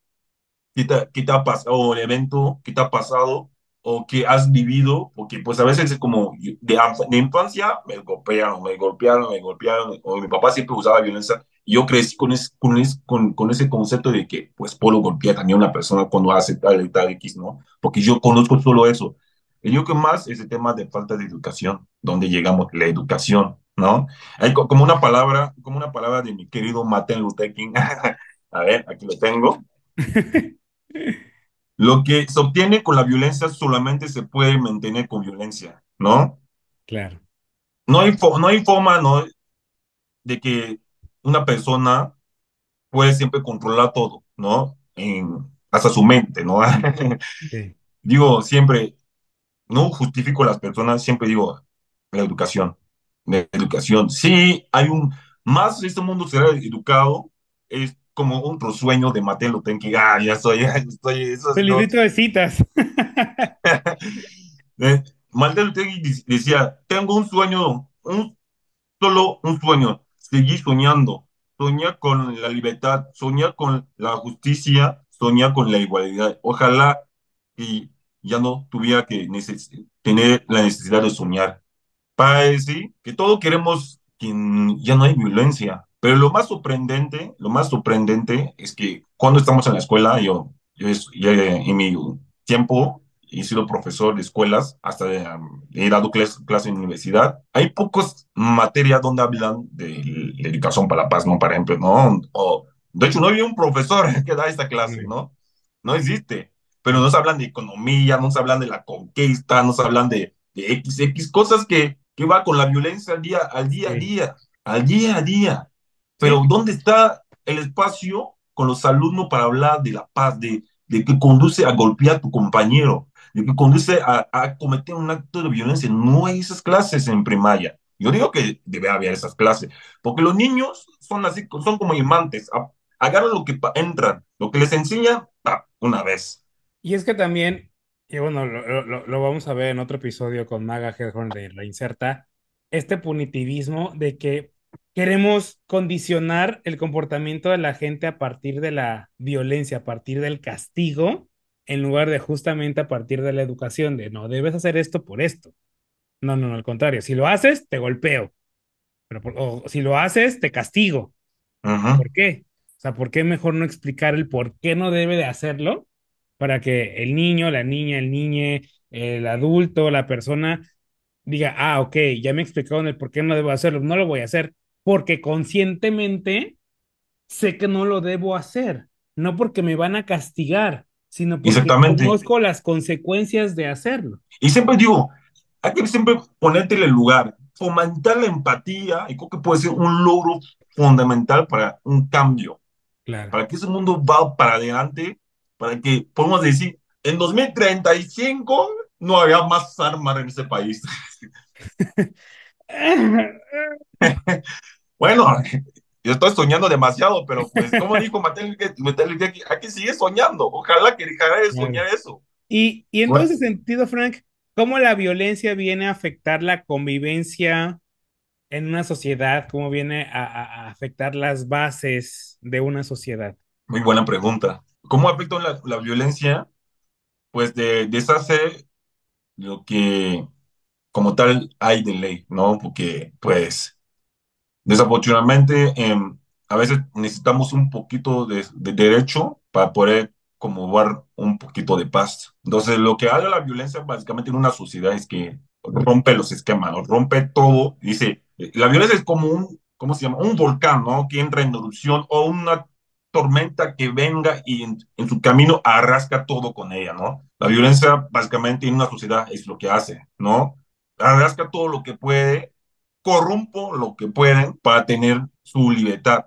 que te, que te ha pasado, o el evento que te ha pasado, o que has vivido, porque pues a veces es como de, de infancia me golpearon, me golpearon, me golpearon, o mi papá siempre usaba violencia Yo crecí con, ese, con, ese, con, con, ese concepto de que, pues, puedo golpear también a una persona cuando hace tal y tal X, ¿no? Porque yo conozco solo eso. Yo que más es el tema de falta de educación, donde llegamos, la educación, ¿no? Hay como una palabra, como una palabra de mi querido Martin Luther King. a ver, aquí lo tengo. Lo que se obtiene con la violencia solamente se puede mantener con violencia, ¿no? Claro. No hay, no hay forma, ¿no? De que una persona puede siempre controlar todo, ¿no? En, hasta su mente, ¿no? Sí. digo, siempre, no justifico a las personas, siempre digo, la educación, la educación. Sí, hay un, más este mundo será educado, es como otro sueño de Mateo ten que, ah, ya soy, ya estoy, eso El librito de citas. eh, Mateo decía, tengo un sueño, un, solo un sueño, seguir soñando, soñar con la libertad, soñar con la justicia, soñar con la igualdad. Ojalá y ya no tuviera que tener la necesidad de soñar. Para decir que todos queremos que ya no hay violencia, pero lo más sorprendente, lo más sorprendente es que cuando estamos en la escuela, yo, yo, en mi tiempo he sido profesor de escuelas, hasta de, um, he dado clases clase en universidad. Hay pocos materias donde hablan de la educación para la paz, ¿no? Por ejemplo, ¿no? O, de hecho, no hay un profesor que da esta clase, ¿no? No existe. Pero nos hablan de economía, nos hablan de la conquista, nos hablan de, de X, X, cosas que, que va con la violencia al día, al día a día, al día a día. Pero ¿dónde está el espacio con los alumnos para hablar de la paz, de, de que conduce a golpear a tu compañero, de que conduce a, a, cometer un acto de violencia? No hay esas clases en primaria. Yo digo que debe haber esas clases, porque los niños son así, son como imantes, agarran lo que entran, lo que les enseñan, una vez. Y es que también, y bueno, lo, lo, lo vamos a ver en otro episodio con Maga Headhorn de Reinserta, este punitivismo de que queremos condicionar el comportamiento de la gente a partir de la violencia, a partir del castigo, en lugar de justamente a partir de la educación, de no, debes hacer esto por esto. No, no, no, al contrario, si lo haces, te golpeo. Pero o si lo haces, te castigo. ¿Por qué? O sea, ¿por qué mejor no explicar el por qué no debe de hacerlo? Para que el niño, la niña, el niñe, el adulto, la persona diga, ah, ok, ya me explicaron el por qué no debo hacerlo, no lo voy a hacer, porque conscientemente sé que no lo debo hacer, no porque me van a castigar, sino porque conozco las consecuencias de hacerlo. Y siempre digo, hay que siempre ponerte en el lugar, fomentar la empatía, y creo que puede ser un logro fundamental para un cambio, claro. para que ese mundo va para adelante, para que podamos decir, en 2035 no había más armas en ese país. bueno, yo estoy soñando demasiado, pero pues, como dijo Matel, hay que seguir soñando. Ojalá que dejara de soñar eso. Y, y en todo ese sentido, Frank, ¿cómo la violencia viene a afectar la convivencia en una sociedad? ¿Cómo viene a, a afectar las bases de una sociedad? Muy buena pregunta. ¿Cómo afecta la, la violencia? Pues de deshacer lo que como tal hay de ley, ¿no? Porque, pues, desafortunadamente, em, a veces necesitamos un poquito de, derecho para poder como dar un poquito de paz. Entonces, lo que hace la violencia básicamente en una sociedad es que rompe los esquemas, rompe todo. Dice, la violencia es como un, ¿cómo se llama? Un volcán, ¿no? Que entra en erupción o una tormenta que venga y en, en, su camino arrasca todo con ella, ¿no? La violencia básicamente en una sociedad es lo que hace, ¿no? arrasca todo lo que puede, corrompo lo que pueden para tener su libertad,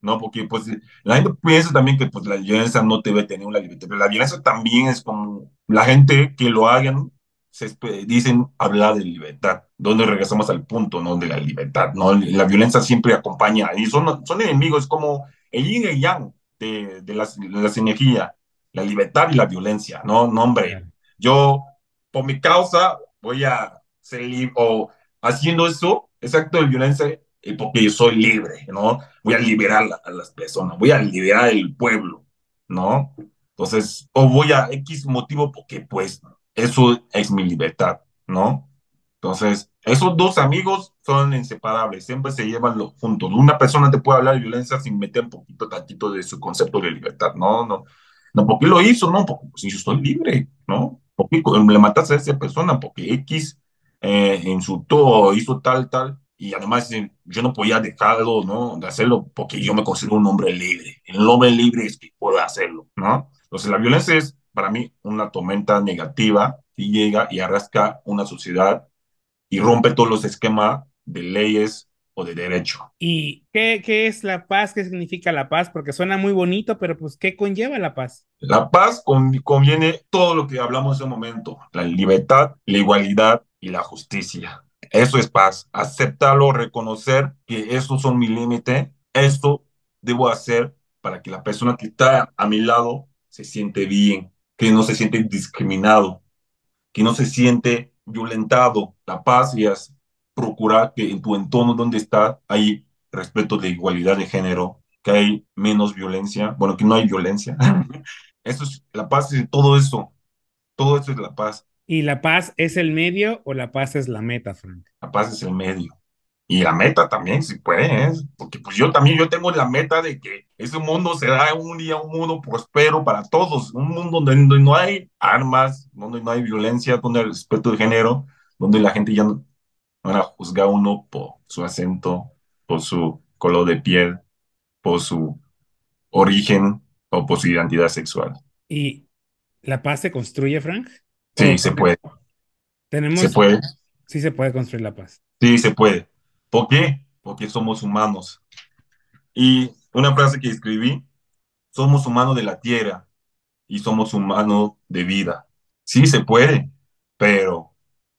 ¿no? Porque pues la gente piensa también que pues la violencia no debe tener una libertad, pero la violencia también es como la gente que lo hagan, se dicen hablar de libertad, donde regresamos al punto, ¿no? De la libertad, ¿no? La violencia siempre acompaña y son, son enemigos como el yin y el yang de, de, las, las energías, la libertad y la violencia, ¿no? No, hombre, yo por mi causa voy a o haciendo eso, ese acto de violencia, porque yo soy libre, ¿no? Voy a liberar a las personas, voy a liberar el pueblo, ¿no? Entonces, o voy a X motivo porque pues eso es mi libertad, ¿no? Entonces, Esos dos amigos son inseparables, siempre se llevan lo- juntos. Una persona te puede hablar de violencia sin meter un poquito, tantito de su concepto de libertad. No, no, no, porque lo hizo, no, porque pues, yo estoy libre, ¿no? Porque le mataste a esa persona, porque X eh, insultó, hizo tal, tal, y además eh, yo no podía dejarlo, ¿no? De hacerlo, porque yo me considero un hombre libre. El hombre libre es que puede hacerlo, ¿no? Entonces la violencia es para mí una tormenta negativa que llega y arrastra una sociedad y rompe todos los esquemas de leyes o de derecho. ¿Y qué, qué es la paz? ¿Qué significa la paz? Porque suena muy bonito, pero pues, ¿qué conlleva la paz? La paz con- conviene todo lo que hablamos en un momento, la libertad, la igualdad y la justicia. Eso es paz. Aceptarlo, reconocer que estos son mi límite, esto debo hacer para que la persona que está a mi lado se siente bien, que no se siente discriminado, que no se siente violentado. La paz es procurar que en tu entorno donde estás hay respeto de igualdad de género, que hay menos violencia, bueno, que no hay violencia. Eso es, la paz es todo eso, todo eso es la paz. ¿Y la paz es el medio o la paz es la meta, Frank? La paz es el medio. Y la meta también, si puedes, porque pues yo también, yo tengo la meta de que ese mundo será un día un mundo próspero para todos, un mundo donde no hay armas, donde no hay violencia, donde hay respeto de género, donde la gente ya no, van a juzgar a uno por su acento, por su color de piel, por su origen o por su identidad sexual. ¿Y la paz se construye, Frank? Sí, se puede, Tenemos, se puede, sí se puede construir la paz. sí, se puede. ¿Por qué? Porque somos humanos. Y una frase que escribí, somos humanos de la tierra y somos humanos de vida. Sí, se puede, pero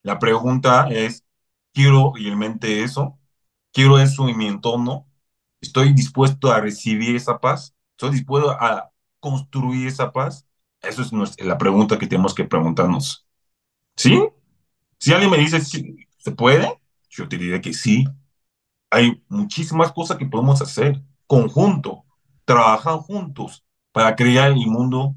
la pregunta es, ¿quiero realmente eso? ¿Quiero eso en mi entorno? ¿Estoy dispuesto a recibir esa paz? ¿Estoy dispuesto a construir esa paz? Eso es nuestra- la pregunta que tenemos que preguntarnos. ¿Sí? Si alguien me dice, ¿se puede? Yo te diré que sí. Hay muchísimas cosas que podemos hacer conjunto, trabajar juntos para crear el mundo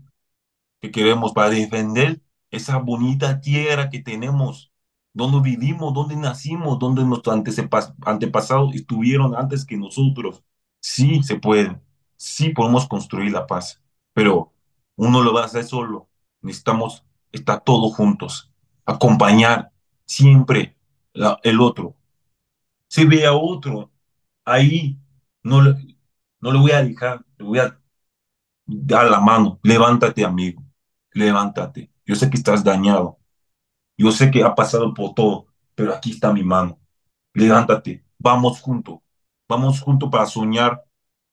que queremos, para defender esa bonita tierra que tenemos, donde vivimos, donde nacimos, donde nuestros antepas- antepasados estuvieron antes que nosotros. Sí, se puede, sí podemos construir la paz, pero uno lo va a hacer solo. Necesitamos estar todos juntos, acompañar siempre la- el otro. Si ve a otro ahí, no le, no le voy a dejar, le voy a dar la mano. Levántate, amigo, levántate. Yo sé que estás dañado, yo sé que ha pasado por todo, pero aquí está mi mano. Levántate, vamos juntos, vamos juntos para soñar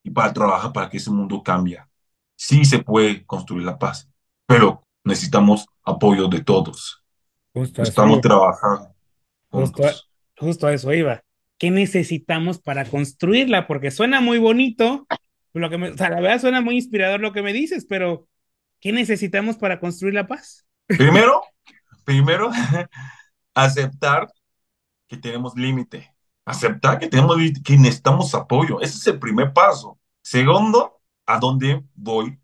y para trabajar para que ese mundo cambie. Sí se puede construir la paz, pero necesitamos apoyo de todos. Justo a eso trabajar Justo a, juntos. justo a eso iba. ¿Qué necesitamos para construirla? Porque suena muy bonito, lo que me- o sea, la verdad suena muy inspirador lo que me dices, pero ¿qué necesitamos para construir la paz? Primero, primero, aceptar que tenemos límite. Aceptar que tenemos que necesitamos apoyo. Ese es el primer paso. Segundo, ¿a dónde voy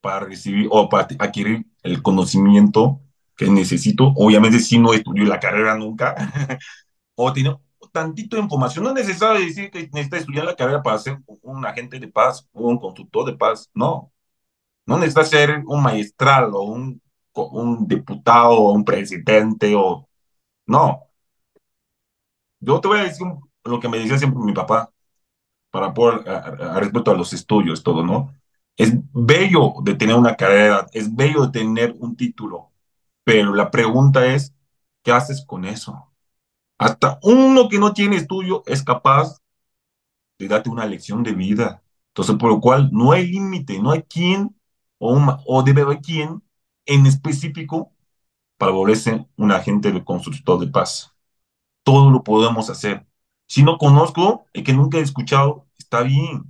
para recibir o para adquirir el conocimiento que necesito? Obviamente, si no estudié la carrera nunca, o tiene tantito de información. No es necesario decir que necesita estudiar la carrera para ser un agente de paz un constructor de paz. No. No necesita ser un maestral o un, un diputado o un presidente o... No. Yo te voy a decir lo que me decía siempre mi papá, para poder, a, a- a respecto a los estudios, todo, ¿no? Es bello de tener una carrera, es bello de tener un título, pero la pregunta es, ¿qué haces con eso? Hasta uno que no tiene estudio es capaz de darte una lección de vida. Entonces, por lo cual, no hay límite, no hay quien, o, o debe haber quien en específico para volverse un agente de constructor de paz todo lo podemos hacer. Si no conozco, el que nunca he escuchado, está bien,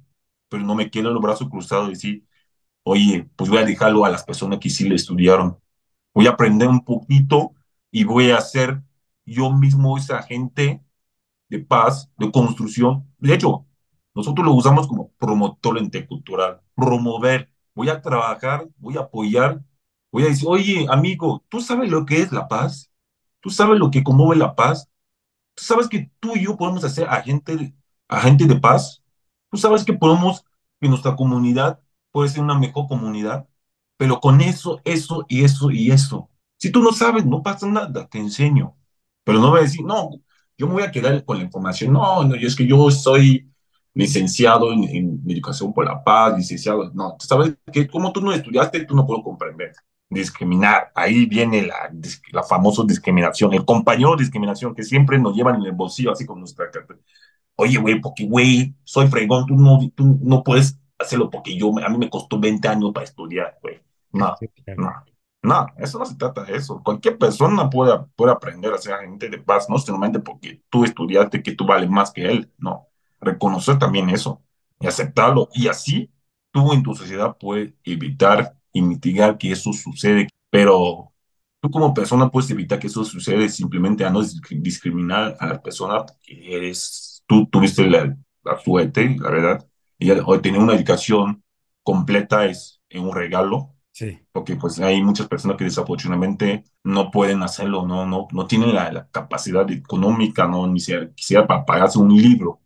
pero no me quiero los brazos cruzados y decir, oye, pues voy a dejarlo a las personas que sí le estudiaron. Voy a aprender un poquito y voy a ser yo mismo ese agente de paz, de construcción. De hecho, nosotros lo usamos como promotor intercultural, promover. Voy a trabajar, voy a apoyar, voy a decir, oye, amigo, ¿tú sabes lo que es la paz? ¿Tú sabes lo que conmueve la paz? ¿Tú sabes que tú y yo podemos hacer agente, agente de paz? ¿Tú sabes que podemos, que nuestra comunidad puede ser una mejor comunidad? Pero con eso, eso y eso y eso. Si tú no sabes, no pasa nada, te enseño. Pero no voy a decir, no, yo me voy a quedar con la información. No, no, yo es que yo soy licenciado en, en educación por la paz, licenciado. No, tú sabes que como tú no estudiaste, tú no puedo comprender discriminar. Ahí viene la, la famosa discriminación, el compañero de discriminación que siempre nos llevan en el bolsillo, así como nuestra carta. Oye, güey, porque, güey, soy fregón, tú no, tú no puedes hacerlo porque yo, a mí me costó 20 años para estudiar, güey. No, no, no, eso no se trata de eso. Cualquier persona puede, puede aprender a ser agente de paz, no solamente porque tú estudiaste que tú vales más que él, no. Reconocer también eso y aceptarlo. Y así tú en tu sociedad puedes evitar y mitigar que eso sucede, pero tú como persona puedes evitar que eso suceda simplemente a no discriminar a la persona porque eres, tú tuviste la, suerte, la verdad, y tener una educación completa es un regalo. Sí. Porque pues hay muchas personas que desafortunadamente no pueden hacerlo, no, no, no tienen la, la capacidad económica, no, ni siquiera para pagarse un libro,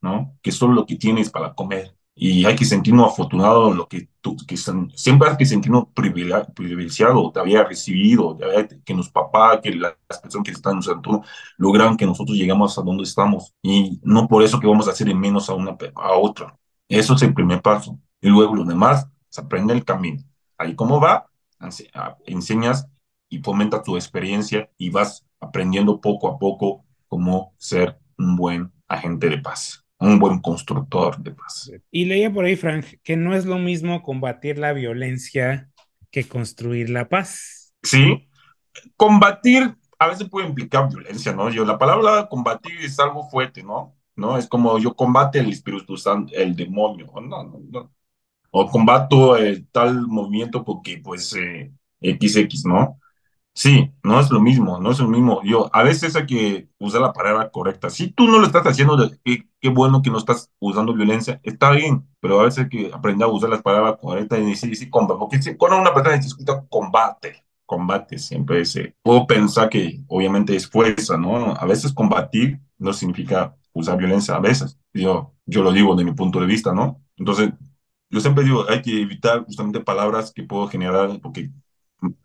¿no? Que solo lo que tienes para comer y hay que sentirnos afortunados lo que, tú, que siempre hay que sentirnos privilegiados de haber recibido, de que los papás, que las personas que están en nuestro entorno logran que nosotros llegamos a donde estamos y no por eso que vamos a hacer en menos a una a otra. Eso es el primer paso. Y luego lo demás se aprende el camino. Ahí cómo va, enseñas y fomenta tu experiencia y vas aprendiendo poco a poco cómo ser un buen agente de paz un buen constructor de paz. Y leía por ahí, Frank, que no es lo mismo combatir la violencia que construir la paz. Sí, combatir a veces puede implicar violencia, ¿no? Yo, la palabra combatir es algo fuerte, ¿no? ¿No? Es como yo combate el Espíritu Santo, el demonio, no, no, no. O combato eh, tal movimiento porque, pues, eh, XX, ¿no? Sí, no es lo mismo, no es lo mismo. Yo, a veces hay que usar la palabra correcta. Si tú no lo estás haciendo, qué, qué bueno que no estás usando violencia, está bien, pero a veces hay que aprender a usar las palabras correctas y decir, sí, combate. Porque si, cuando una persona escucha combate, combate siempre ese. Puedo pensar que obviamente es fuerza, ¿no? A veces combatir no significa usar violencia, a veces. Yo, yo lo digo de mi punto de vista, ¿no? Entonces, yo siempre digo, hay que evitar justamente palabras que puedo generar, porque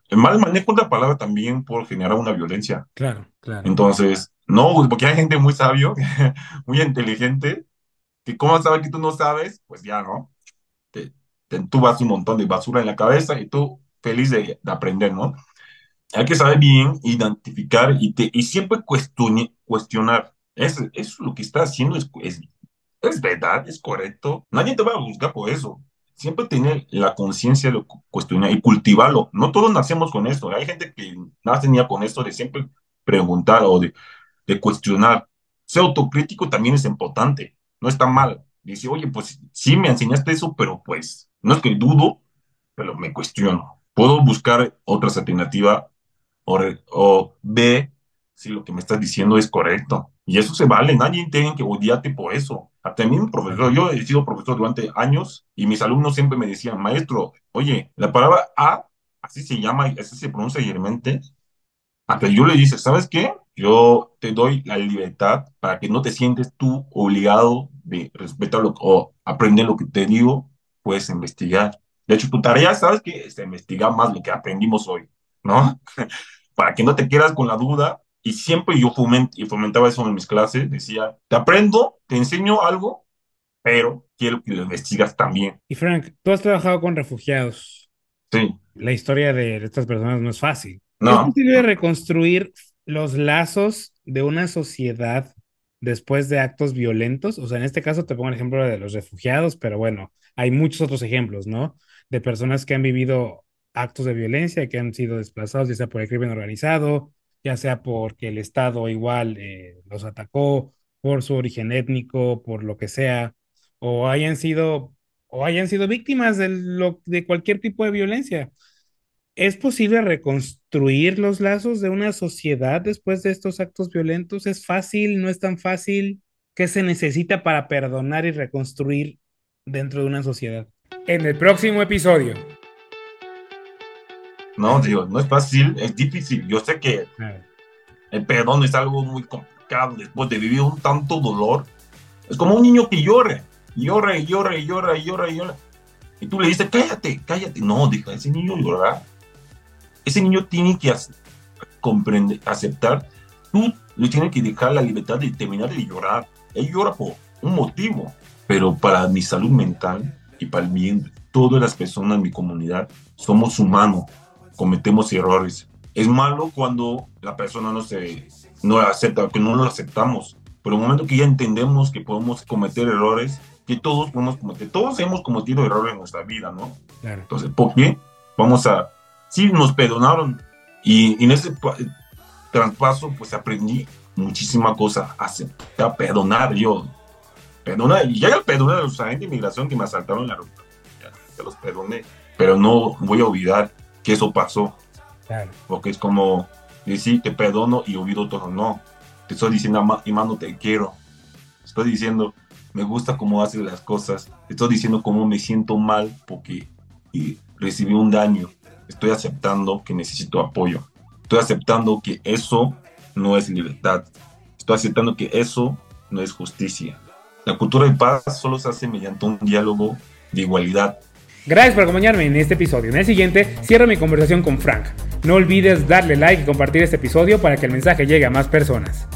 el mal manejo de la palabra también puede generar una violencia. Claro, claro. Entonces, no, porque hay gente muy sabio, muy inteligente, que como sabe que tú no sabes, pues ya, ¿no? Te, tú vas un montón de basura en la cabeza y tú feliz de, aprender, ¿no? Hay que saber bien identificar y, te, y siempre cuestionar. Es, eso lo que está haciendo es, es, es verdad, es correcto. Nadie te va a juzgar por eso siempre tener la conciencia de cuestionar y cultivarlo. No todos nacemos con esto. Hay gente que nace ya con esto de siempre preguntar o de, de cuestionar. Ser autocrítico también es importante. No está mal. Dice, oye, pues sí me enseñaste eso, pero pues no es que dudo, pero me cuestiono. Puedo buscar otras alternativas o, o ver si lo que me estás diciendo es correcto. Y eso se vale, nadie tiene que odiarte por eso. Hasta mí, profesor, yo he sido profesor durante años y mis alumnos siempre me decían, maestro, oye, la palabra A, así se llama, así se pronuncia realmente. Hasta yo le dice, ¿sabes qué? Yo te doy la libertad para que no te sientes tú obligado de respetar o aprender lo que te digo, puedes investigar. De hecho, tu tarea, ¿sabes qué? Es investigar más lo que aprendimos hoy, ¿no? para que no te quedas con la duda y siempre yo y fomentaba eso en mis clases, decía, te aprendo, te enseño algo, pero quiero que lo investigas también. Y Frank, tú has trabajado con refugiados. Sí. La historia de estas personas no es fácil. No. ¿Es posible reconstruir los lazos de una sociedad después de actos violentos? O sea, en este caso te pongo el ejemplo de los refugiados, pero bueno, hay muchos otros ejemplos, ¿no? De personas que han vivido actos de violencia, que han sido desplazados, ya sea por el crimen organizado, ya sea porque el Estado igual eh, los atacó por su origen étnico, por lo que sea, o hayan sido, o hayan sido víctimas de, lo, de cualquier tipo de violencia. ¿Es posible reconstruir los lazos de una sociedad después de estos actos violentos? ¿Es fácil? ¿No es tan fácil? ¿Qué se necesita para perdonar y reconstruir dentro de una sociedad? En el próximo episodio. No, digo, no es fácil, es difícil. Yo sé que el perdón es algo muy complicado después de vivir un tanto dolor. Es como un niño que llora, llora y llora y llora y llora llora. Y tú le dices, cállate, cállate. No, dijo, ese niño llora. Ese niño tiene que comprender, aceptar. Tú le tienes que dejar la libertad de terminar de llorar. Él llora por un motivo, pero para mi salud mental y para el bien de todas las personas en mi comunidad, somos humanos, cometemos errores. Es malo cuando la persona no se no acepta, que no lo aceptamos. Pero el momento que ya entendemos que podemos cometer errores, que todos podemos cometer, todos hemos cometido errores en nuestra vida, ¿no? Entonces, ¿por qué? Vamos a, sí, nos perdonaron y, en ese traspaso, pues aprendí muchísima cosa, a perdonar yo, perdonar, y ya el perdonar a los agentes de inmigración que me asaltaron en la ruta, ya, los perdoné, pero no voy a olvidar que eso pasó, porque es como decir, te perdono y olvido todo, no, te estoy diciendo, hermano, te quiero, estoy diciendo, me gusta cómo haces las cosas, estoy diciendo cómo me siento mal porque recibí un daño, estoy aceptando que necesito apoyo, estoy aceptando que eso no es libertad, estoy aceptando que eso no es justicia. La cultura de paz solo se hace mediante un diálogo de igualdad. Gracias por acompañarme en este episodio. En el siguiente cierro mi conversación con Frank. No olvides darle like y compartir este episodio para que el mensaje llegue a más personas.